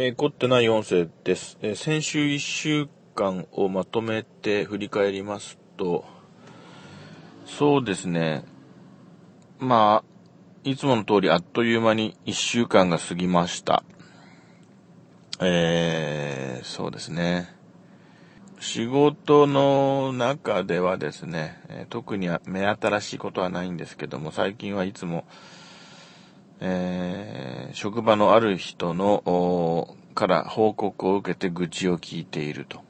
えー、凝ってない音声です。えー、先週1週間をまとめて振り返りますと、そうですね。まあ、いつもの通りあっという間に1週間が過ぎました。えー、そうですね。仕事の中ではですね、特に目新しいことはないんですけども、最近はいつも、えー、職場のある人の、から報告を受けて愚痴を聞いていると。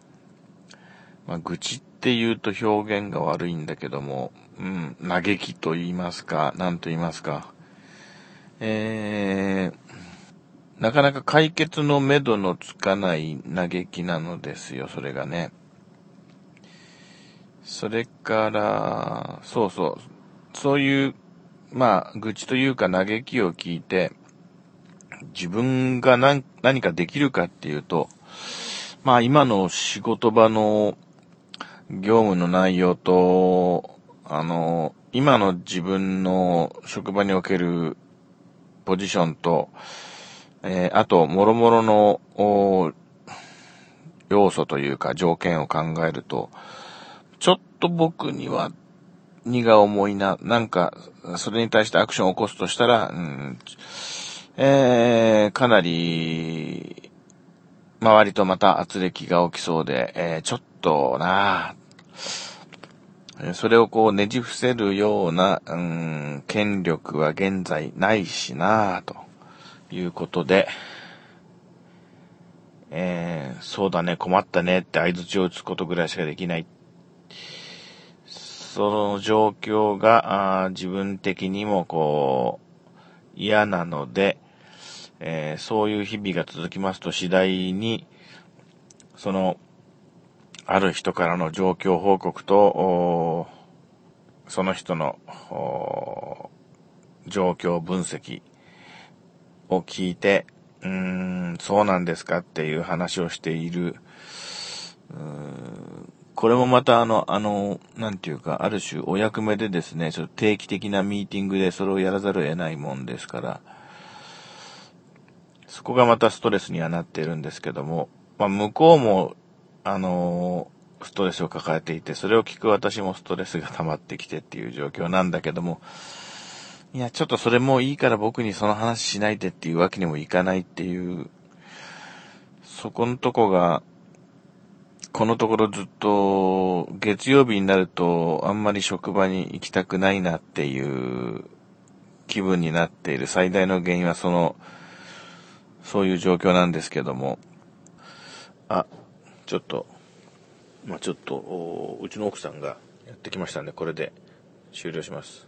まあ、愚痴って言うと表現が悪いんだけども、うん、嘆きと言いますか、何と言いますか。えー、なかなか解決のめどのつかない嘆きなのですよ、それがね。それから、そうそう、そういうまあ、愚痴というか嘆きを聞いて、自分が何何かできるかっていうと、まあ今の仕事場の業務の内容と、あの、今の自分の職場におけるポジションと、えー、あと、もろもろの要素というか条件を考えると、ちょっと僕には荷が重いな、なんか、それに対してアクションを起こすとしたら、うん、えー、かなり、周りとまた圧力が起きそうで、えー、ちょっとな。それをこうねじ伏せるような、うん、権力は現在ないしなと。いうことで、えー、そうだね、困ったねって合図を打つことぐらいしかできない。その状況が自分的にもこう嫌なので、えー、そういう日々が続きますと次第に、その、ある人からの状況報告と、その人の状況分析を聞いて、うーん、そうなんですかっていう話をしている、これもまたあの、あの、なんていうか、ある種お役目でですね、ちょっと定期的なミーティングでそれをやらざるを得ないもんですから、そこがまたストレスにはなっているんですけども、まあ、向こうも、あの、ストレスを抱えていて、それを聞く私もストレスが溜まってきてっていう状況なんだけども、いや、ちょっとそれもいいから僕にその話しないでっていうわけにもいかないっていう、そこのとこが、このところずっと月曜日になるとあんまり職場に行きたくないなっていう気分になっている最大の原因はその、そういう状況なんですけども、あ、ちょっと、まあちょっと、うちの奥さんがやってきましたんで、これで終了します。